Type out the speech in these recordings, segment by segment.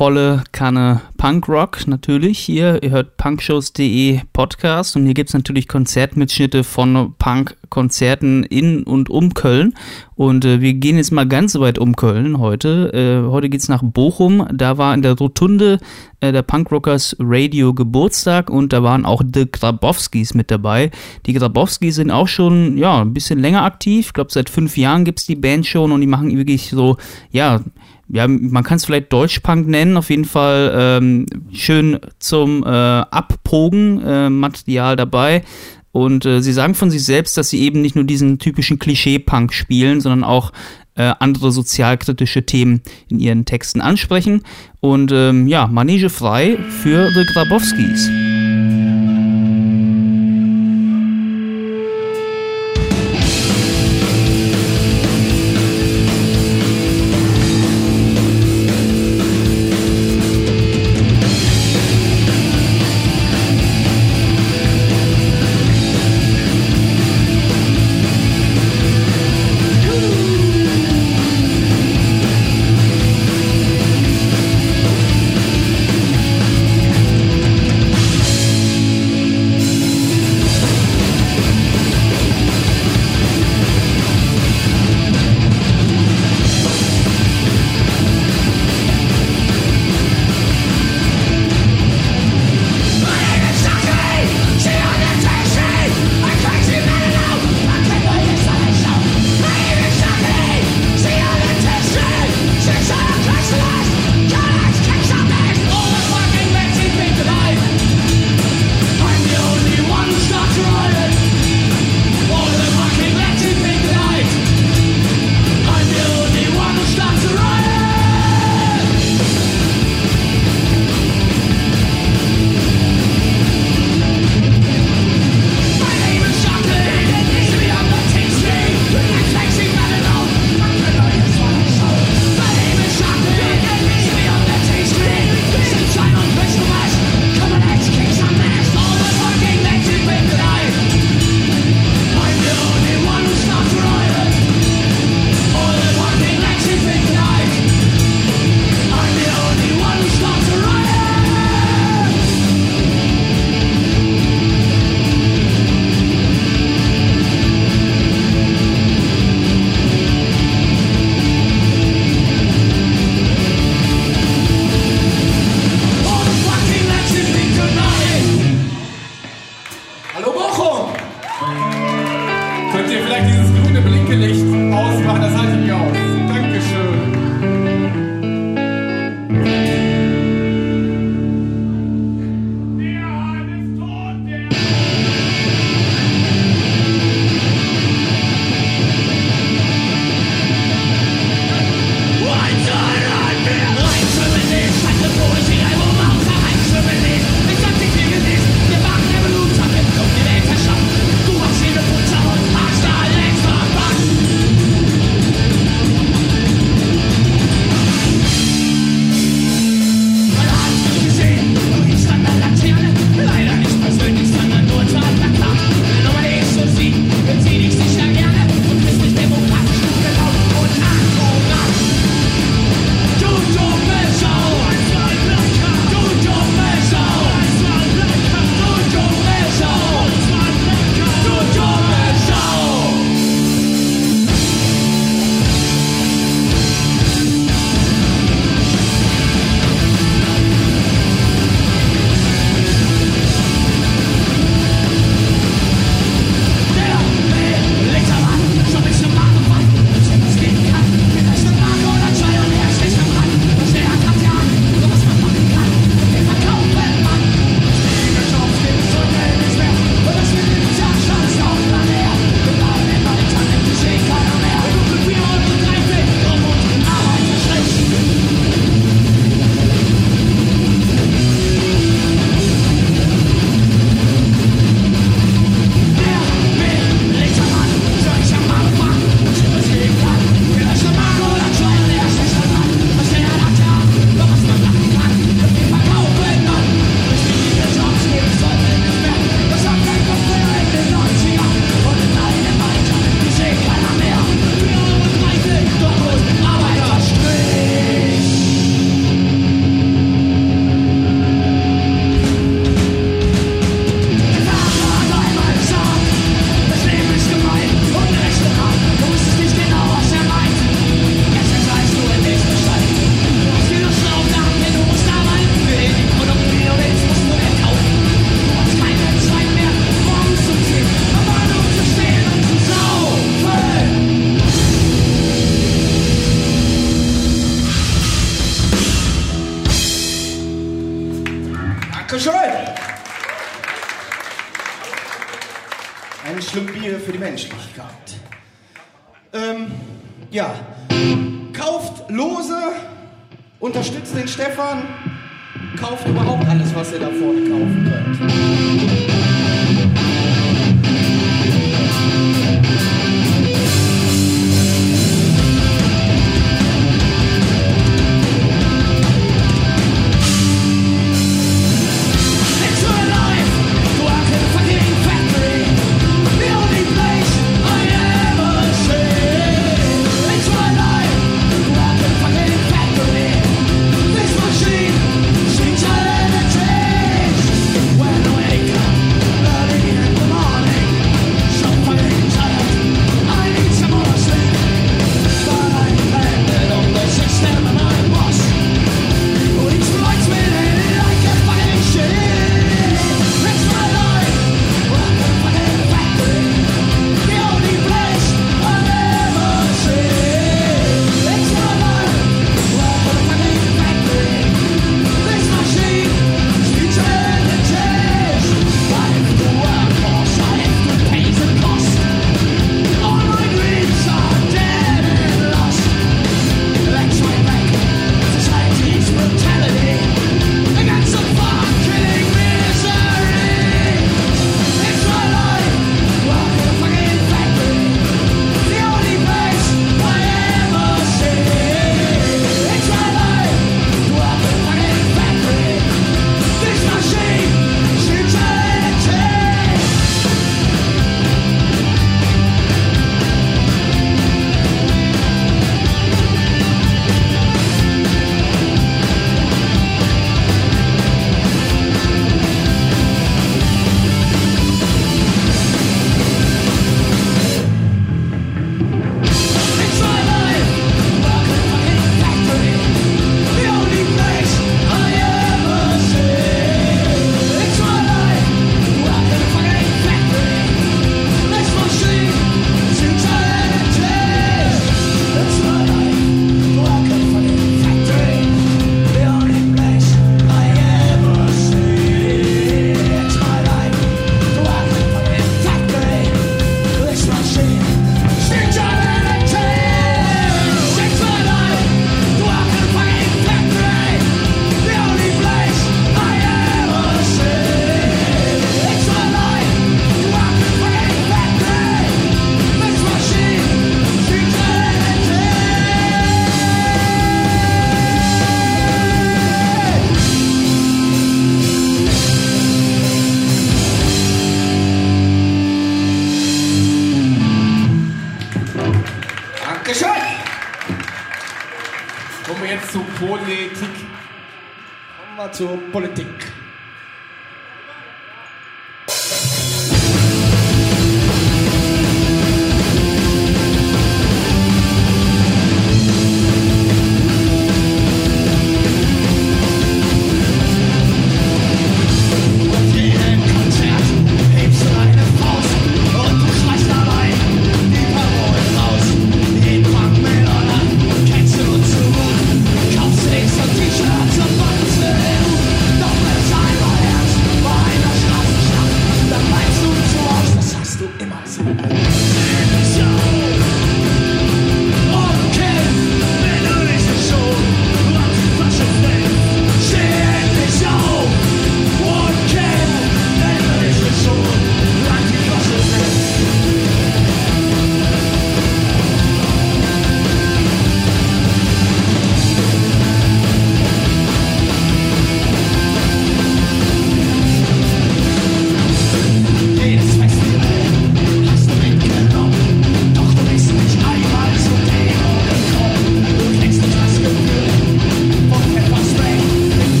volle Kanne Punkrock natürlich hier. Ihr hört punkshows.de Podcast und hier gibt es natürlich Konzertmitschnitte von Punk-Konzerten in und um Köln. Und äh, wir gehen jetzt mal ganz weit um Köln heute. Äh, heute geht es nach Bochum. Da war in der Rotunde äh, der Punkrockers Radio Geburtstag und da waren auch The Grabowskis mit dabei. Die Grabowskis sind auch schon ja, ein bisschen länger aktiv. Ich glaube, seit fünf Jahren gibt es die Band schon und die machen wirklich so, ja, ja, man kann es vielleicht Deutschpunk nennen, auf jeden Fall ähm, schön zum äh, Abpogen äh, Material dabei. Und äh, sie sagen von sich selbst, dass sie eben nicht nur diesen typischen Klischee-Punk spielen, sondern auch äh, andere sozialkritische Themen in ihren Texten ansprechen. Und ähm, ja, Manege frei für The Grabowskis. it up for.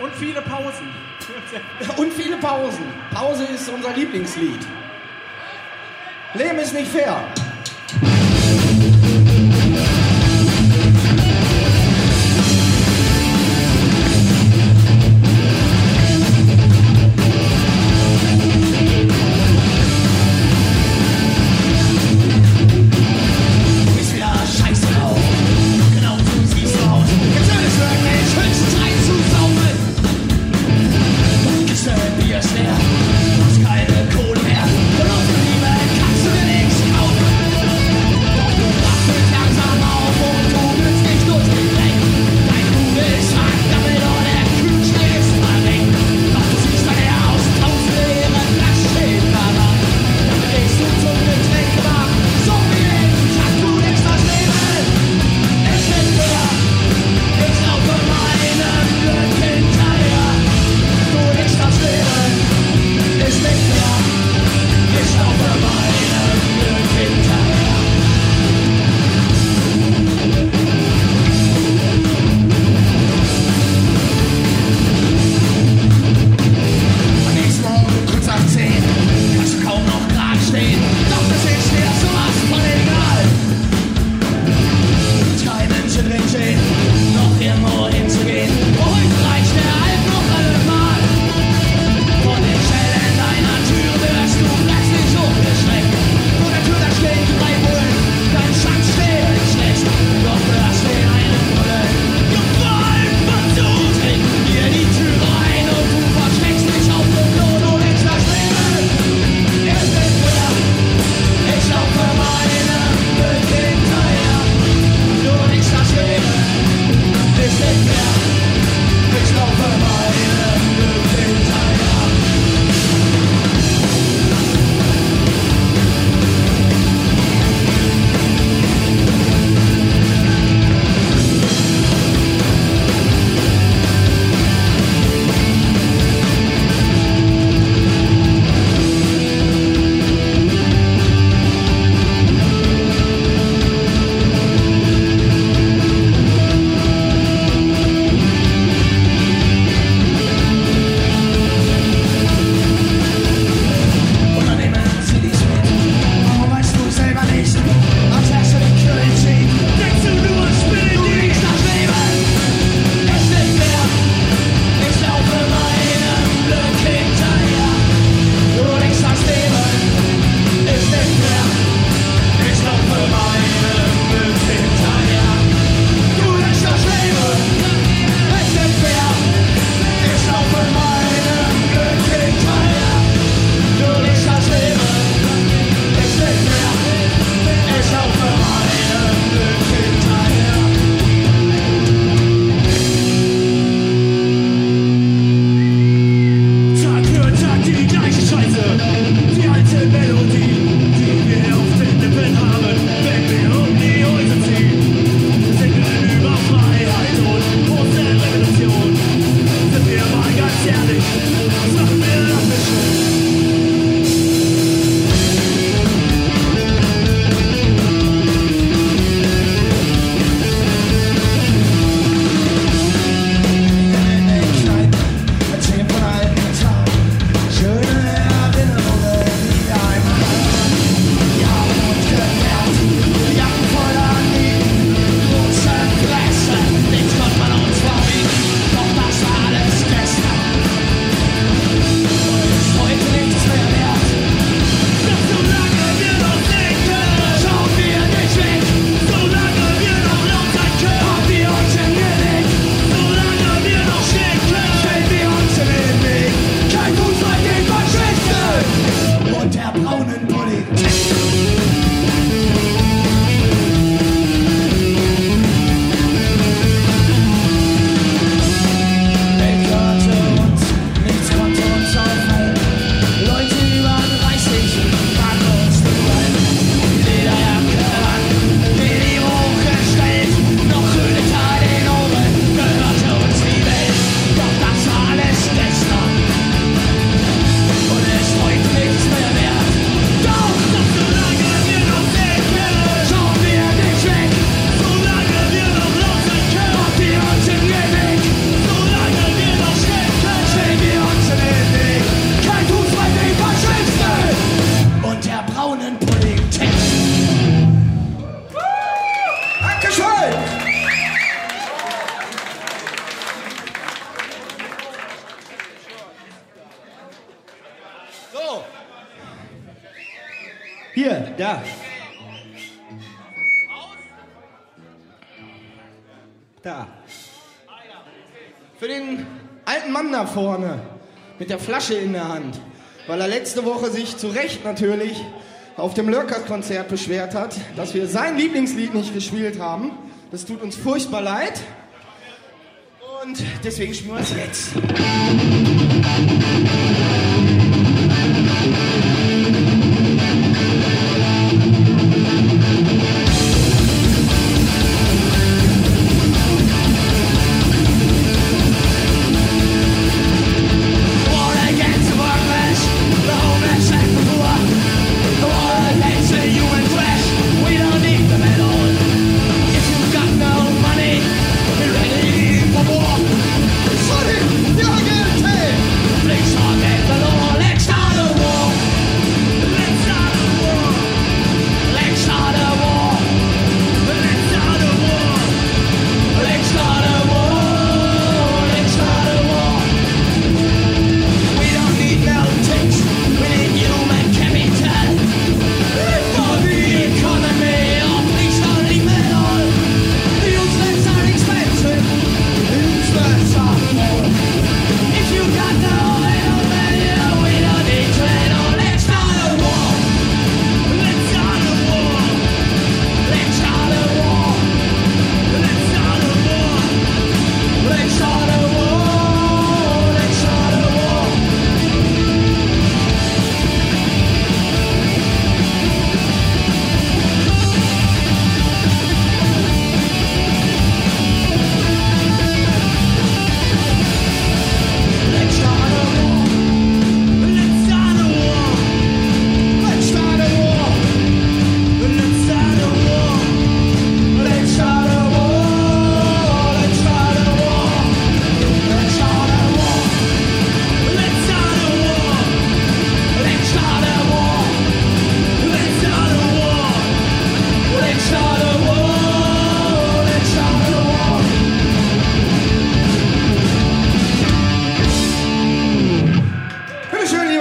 Und viele Pausen. Und viele Pausen. Pause ist unser Lieblingslied. Leben ist nicht fair. Hier, da. Da. Für den alten Mann da vorne mit der Flasche in der Hand, weil er letzte Woche sich zu Recht natürlich auf dem Lurkers-Konzert beschwert hat, dass wir sein Lieblingslied nicht gespielt haben. Das tut uns furchtbar leid. Und deswegen spielen wir es jetzt.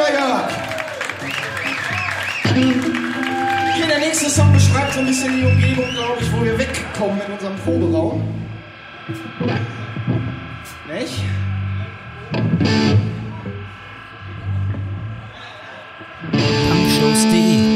Feuerwerk! Okay, der nächste Song beschreibt so ein bisschen die Umgebung, glaube ich, wo wir wegkommen in unserem Proberaum. Nicht? Am Schluss die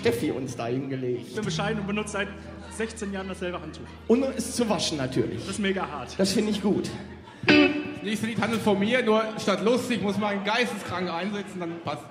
Steffi uns da hingelegt. Ich bin bescheiden und benutze seit 16 Jahren dasselbe Handtuch. Und ist zu waschen natürlich. Das ist mega hart. Das finde ich gut. Nächste Lied handelt von mir, nur statt lustig muss man einen Geisteskranken einsetzen, dann passt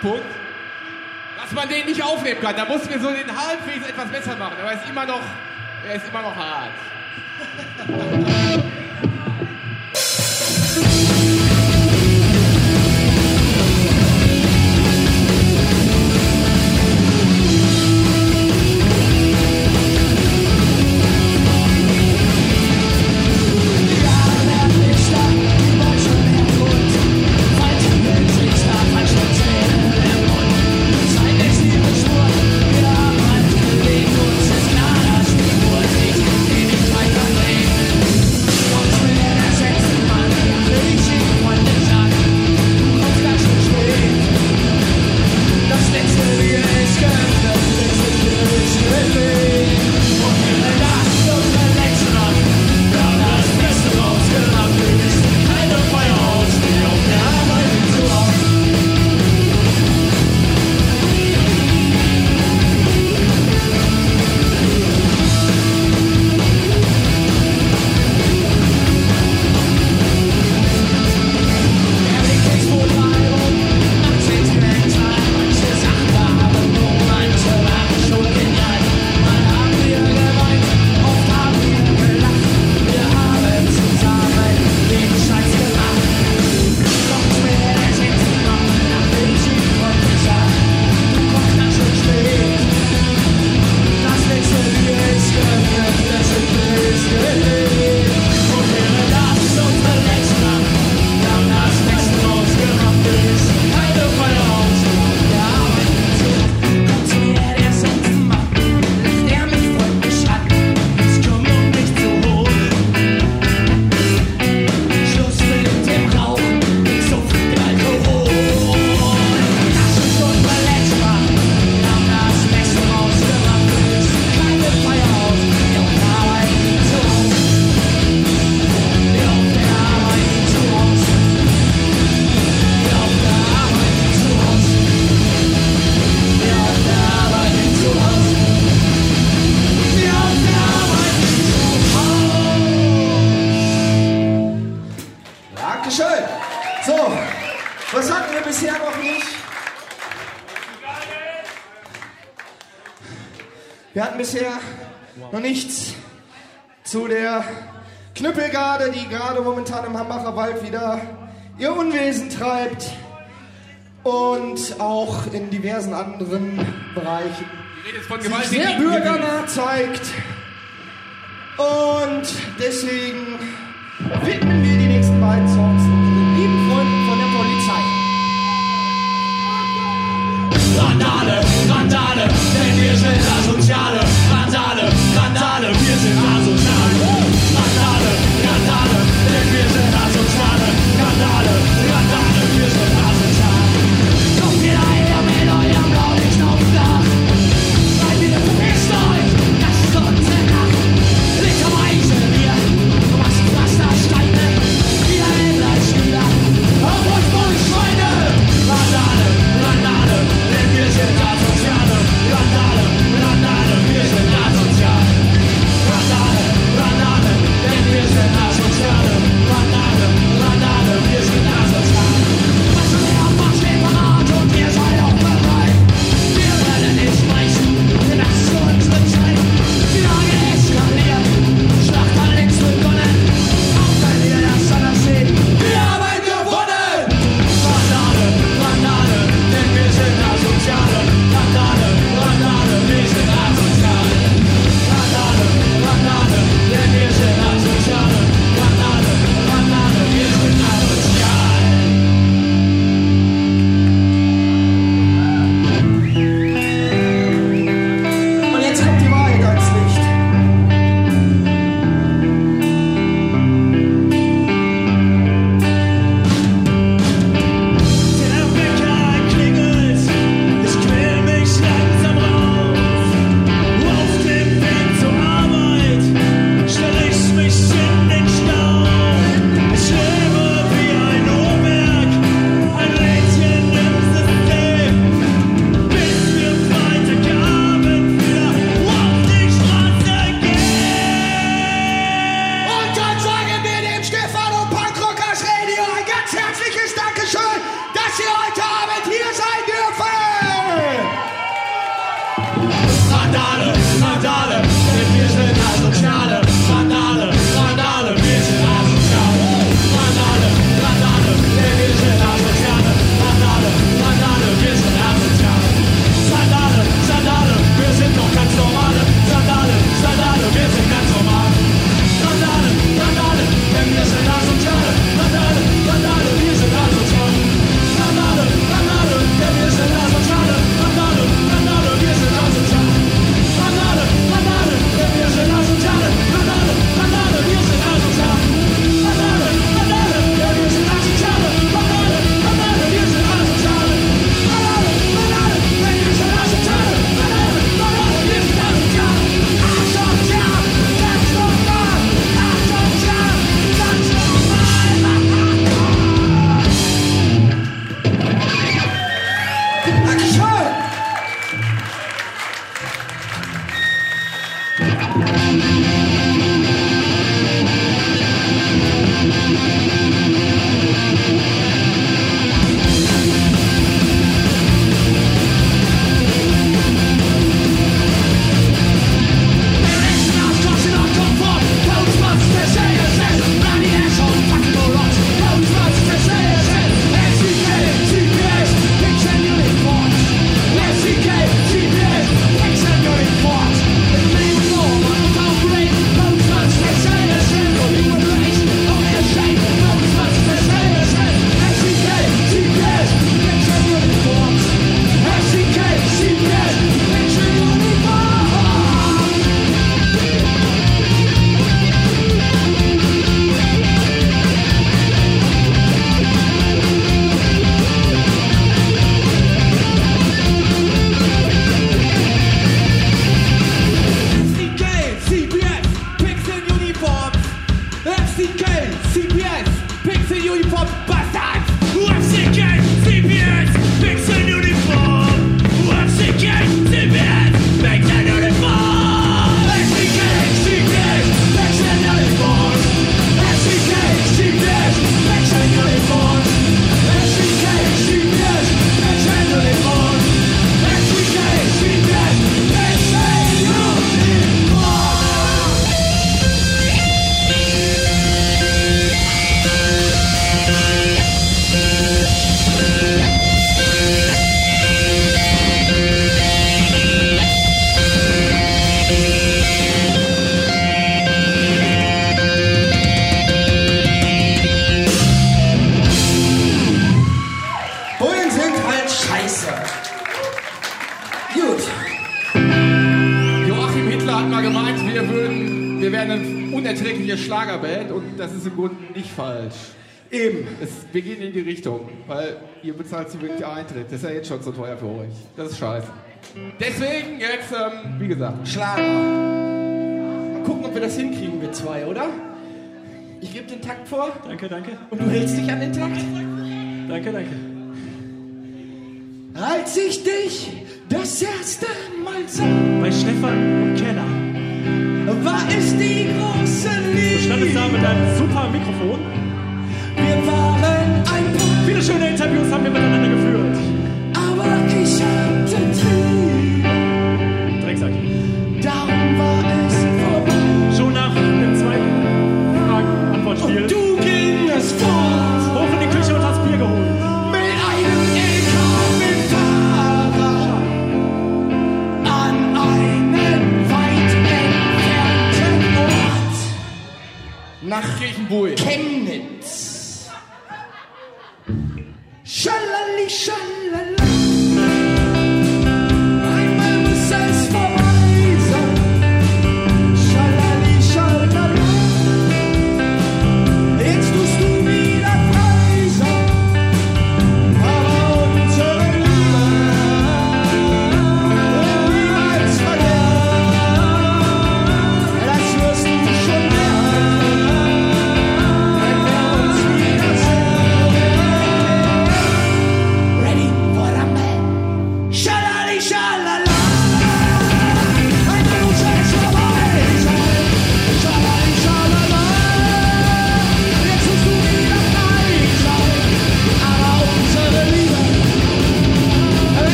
Punkt, dass man den nicht aufnehmen kann. Da mussten wir so den halbwegs etwas besser machen. Aber er ist immer noch, er ist immer noch hart. Bisher noch nichts zu der Knüppelgarde, die gerade momentan im Hambacher Wald wieder ihr Unwesen treibt und auch in diversen anderen Bereichen Die Rede ist von sich sehr bürgernah zeigt. Und deswegen widmen wir die nächsten beiden Songs unseren lieben Freunden von der Polizei. Randale, Randale, denn wir sind Asoziale. Randale, Randale, wir sind Asoziale. Randale, Randale, wir sind Asoziale. Randale, Richtung, weil ihr bezahlt zu wenig Eintritt. Das ist ja jetzt schon zu teuer für euch. Das ist scheiße. Deswegen jetzt, ähm, wie gesagt, Schlager. Mal gucken, ob wir das hinkriegen, wir zwei, oder? Ich gebe den Takt vor Danke, danke. und du hältst dich an den Takt. Danke, danke. Als ich dich das erste Mal sah, Bei Stefan im Keller. war es die große Du standest da Liebe. mit deinem super Mikrofon. Wir waren ein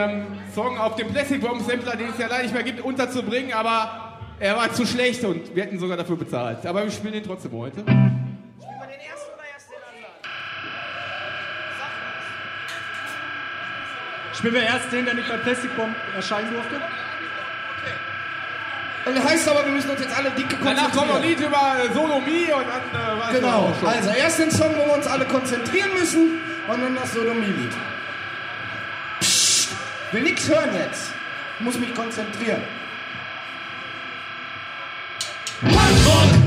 den ähm, Song auf dem Plastic Bomb Sampler, den es ja leider nicht mehr gibt, unterzubringen, aber er war zu schlecht und wir hätten sogar dafür bezahlt. Aber wir spielen den trotzdem heute. Spielen wir erst den, der nicht bei Plastic Bomb erscheinen durfte? Und das heißt aber, wir müssen uns jetzt alle dicke Danach kommt noch ein konzentrieren. Lied über äh, Sodomie und dann äh, Genau, also erst den Song, wo wir uns alle konzentrieren müssen und dann das Sodomie-Lied. Will nix hören jetzt. Ich muss mich konzentrieren. So,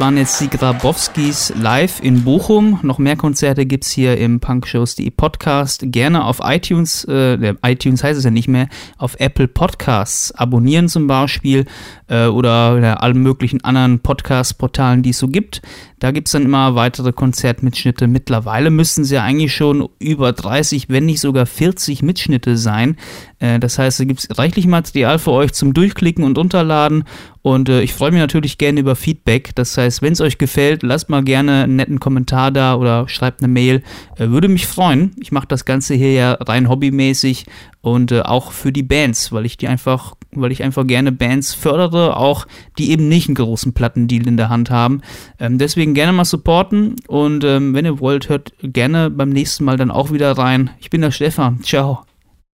waren jetzt die Grabowskis live in Bochum. Noch mehr Konzerte gibt es hier im Punkshows.de Podcast. Gerne auf iTunes, äh, iTunes heißt es ja nicht mehr, auf Apple Podcasts abonnieren zum Beispiel äh, oder ja, allen möglichen anderen Podcast-Portalen, die es so gibt. Da gibt es dann immer weitere Konzertmitschnitte. Mittlerweile müssten sie ja eigentlich schon über 30, wenn nicht sogar 40 Mitschnitte sein. Äh, das heißt, da gibt es reichlich Material für euch zum Durchklicken und Runterladen. Und äh, ich freue mich natürlich gerne über Feedback. Das heißt, wenn es euch gefällt, lasst mal gerne einen netten Kommentar da oder schreibt eine Mail. Äh, würde mich freuen. Ich mache das Ganze hier ja rein hobbymäßig und äh, auch für die Bands, weil ich die einfach, weil ich einfach gerne Bands fördere, auch die eben nicht einen großen Plattendeal in der Hand haben. Ähm, deswegen gerne mal supporten und ähm, wenn ihr wollt, hört gerne beim nächsten Mal dann auch wieder rein. Ich bin der Stefan. Ciao.